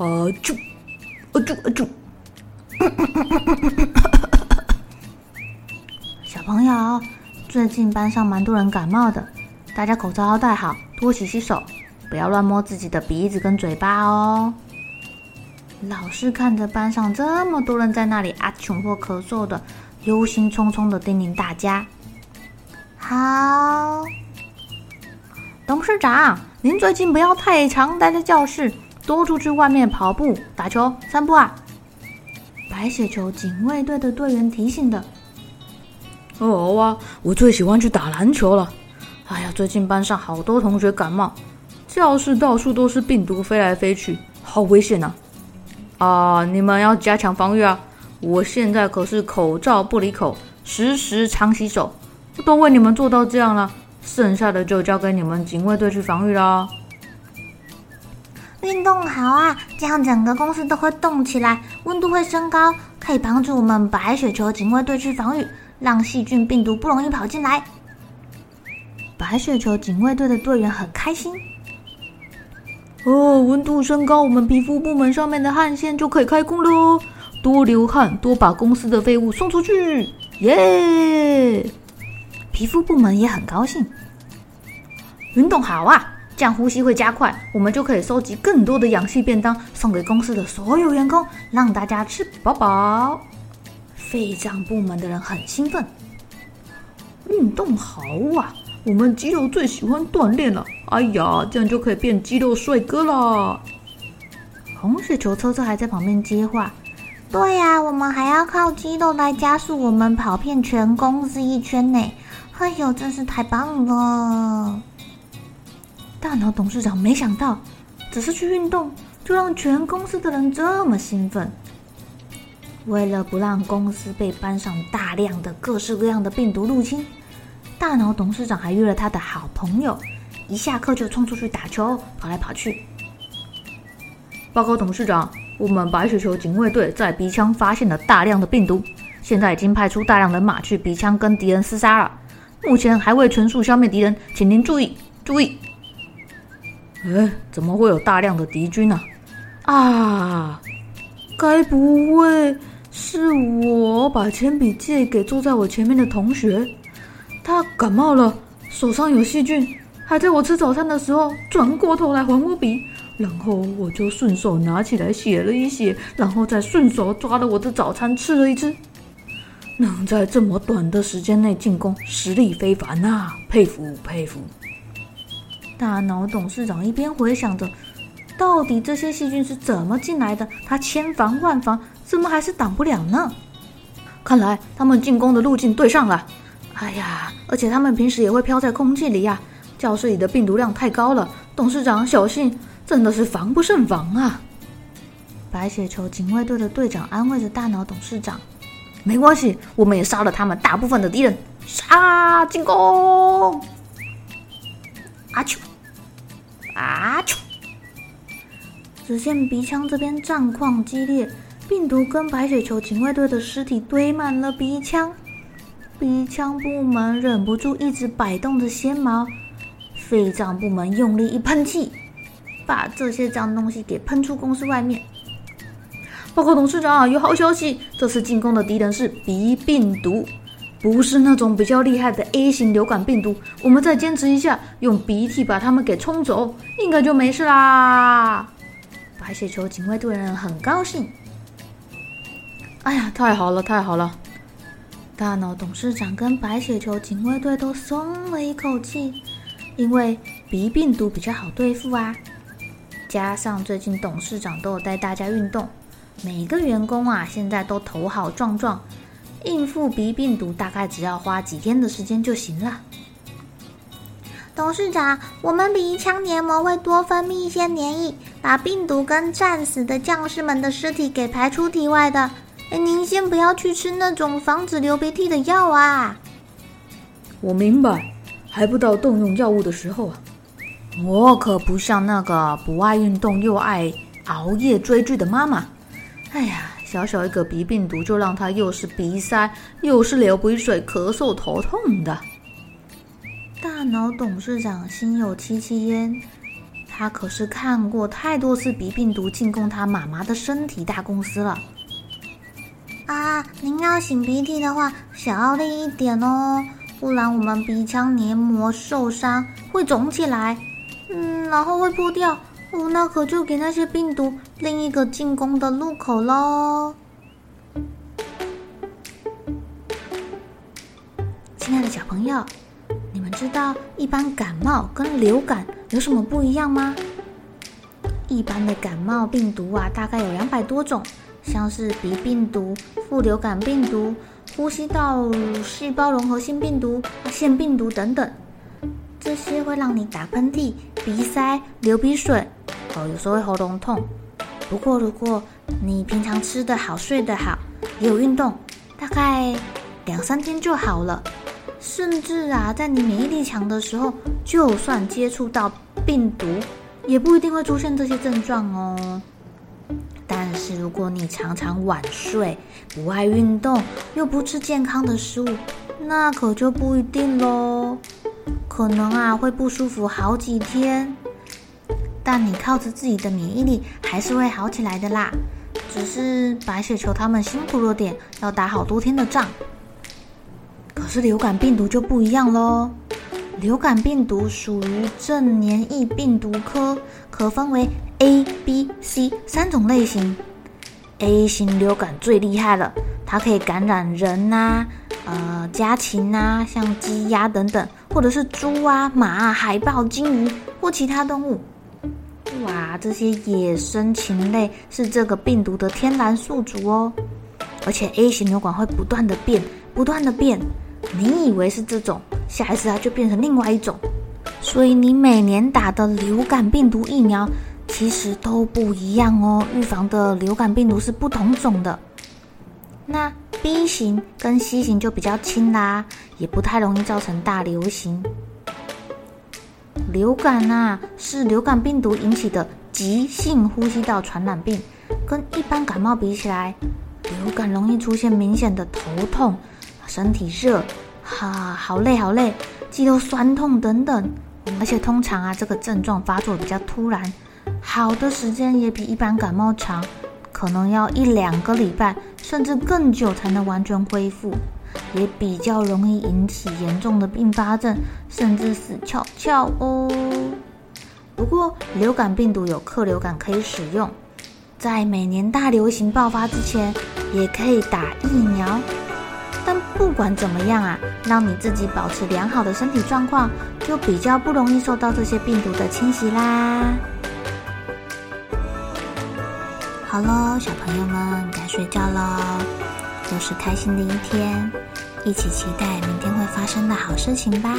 啊啾，啊啾啊啾！小朋友，最近班上蛮多人感冒的，大家口罩要戴好，多洗洗手，不要乱摸自己的鼻子跟嘴巴哦。老师看着班上这么多人在那里啊穷或咳嗽的，忧心忡忡的叮咛大家：好，董事长，您最近不要太常待在教室。多出去外面跑步、打球、散步啊！白血球警卫队的队员提醒的。哦哇，我最喜欢去打篮球了。哎呀，最近班上好多同学感冒，教室到处都是病毒飞来飞去，好危险呐！啊，你们要加强防御啊！我现在可是口罩不离口，时时常洗手，都为你们做到这样了，剩下的就交给你们警卫队去防御啦。运动好啊，这样整个公司都会动起来，温度会升高，可以帮助我们白雪球警卫队去防御，让细菌病毒不容易跑进来。白雪球警卫队的队员很开心。哦，温度升高，我们皮肤部门上面的汗腺就可以开工喽，多流汗，多把公司的废物送出去，耶！皮肤部门也很高兴。运动好啊。这样呼吸会加快，我们就可以收集更多的氧气便当，送给公司的所有员工，让大家吃饱饱。肺脏部门的人很兴奋，运动好啊！我们肌肉最喜欢锻炼了。哎呀，这样就可以变肌肉帅哥了。红血球车车还在旁边接话：“对呀、我们还要靠肌肉来加速我们跑遍全公司一圈呢。哎呦，真是太棒了！”大脑董事长没想到，只是去运动，就让全公司的人这么兴奋。为了不让公司被班上大量的各式各样的病毒入侵，大脑董事长还约了他的好朋友，一下课就冲出去打球，跑来跑去。报告董事长，我们白雪球警卫队在鼻腔发现了大量的病毒，现在已经派出大量人马去鼻腔跟敌人厮杀了，目前还未全数消灭敌人，请您注意注意。哎，怎么会有大量的敌军呢？啊，啊，该不会是我把铅笔借给坐在我前面的同学？他感冒了，手上有细菌，还在我吃早餐的时候转过头来还我笔，然后我就顺手拿起来写了一写，然后再顺手抓了我的早餐吃了一吃。能在这么短的时间内进攻，实力非凡啊！佩服佩服。大脑董事长一边回想着，到底这些细菌是怎么进来的？他千防万防，怎么还是挡不了呢？看来他们进攻的路径对上了。哎呀，而且他们平时也会飘在空气里呀。教室里的病毒量太高了，董事长小心，真的是防不胜防啊！白血球警卫队的队长安慰着大脑董事长：“没关系，我们也杀了他们大部分的敌人。杀，进攻！”阿秋。啊！只见鼻腔这边战况激烈，病毒跟白血球警卫队的尸体堆满了鼻腔，鼻腔部门忍不住一直摆动着纤毛，肺脏部门用力一喷气，把这些脏东西给喷出公司外面。报告董事长，有好消息，这次进攻的敌人是鼻病毒。不是那种比较厉害的 A 型流感病毒，我们再坚持一下，用鼻涕把它们给冲走，应该就没事啦。白血球警卫队人很高兴。哎呀，太好了，太好了！大脑董事长跟白血球警卫队都松了一口气，因为鼻病毒比较好对付啊。加上最近董事长都有带大家运动，每个员工啊现在都头好壮壮，应付鼻病毒大概只要花几天的时间就行了。董事长，我们鼻腔黏膜会多分泌一些黏液，把病毒跟战死的将士们的尸体给排出体外的。哎，您先不要去吃那种防止流鼻涕的药啊！我明白，还不到动用药物的时候啊。我可不像那个不爱运动又爱熬夜追剧的妈妈。哎呀，小小一个鼻病毒就让他又是鼻塞，又是流鼻水、咳嗽、头痛的。大脑董事长心有戚戚焉，他可是看过太多次鼻病毒进攻他妈妈的身体大公司了。啊，您要擤鼻涕的话，小奥利一点哦，不然我们鼻腔黏膜受伤会肿起来，嗯，然后会破掉，哦，那可就给那些病毒另一个进攻的路口喽。亲爱的小朋友，你们知道一般感冒跟流感有什么不一样吗？一般的感冒病毒啊，大概有两百多种。像是鼻病毒、副流感病毒、呼吸道细胞融合性病毒、腺病毒等等，这些会让你打喷嚏、鼻塞、流鼻水，哦，有时候会喉咙痛。不过，如果你平常吃得好、睡得好，也有运动，大概两三天就好了。甚至啊，在你免疫力强的时候，就算接触到病毒，也不一定会出现这些症状哦。但是如果你常常晚睡、不爱运动，又不吃健康的食物，那可就不一定喽。可能啊会不舒服好几天，但你靠着自己的免疫力还是会好起来的啦。只是白雪球他们辛苦了点，要打好多天的仗。可是流感病毒就不一样喽。流感病毒属于正黏疫病毒科，可分为 A、B、C 三种类型。A 型流感最厉害了，它可以感染人呐、啊、呃家禽呐、啊，像鸡、鸭等等，或者是猪啊、马啊、海豹、鲸鱼或其他动物。哇，这些野生禽类是这个病毒的天然宿主哦。而且 A 型流感会不断的变，不断的变。你以为是这种，下一次它就变成另外一种，所以你每年打的流感病毒疫苗其实都不一样哦，预防的流感病毒是不同种的。那 B 型跟 C 型就比较轻啦，也不太容易造成大流行。流感啊，是流感病毒引起的急性呼吸道传染病，跟一般感冒比起来，流感容易出现明显的头痛。身体热，哈、好累好累，肌肉酸痛等等，而且通常啊，这个症状发作比较突然，好的时间也比一般感冒长，可能要一两个礼拜，甚至更久才能完全恢复，也比较容易引起严重的并发症，甚至死翘翘哦。不过流感病毒有克流感可以使用，在每年大流行爆发之前，也可以打疫苗。但不管怎么样啊，让你自己保持良好的身体状况，就比较不容易受到这些病毒的侵袭啦。好喽，小朋友们该睡觉喽，都是开心的一天，一起期待明天会发生的好事情吧。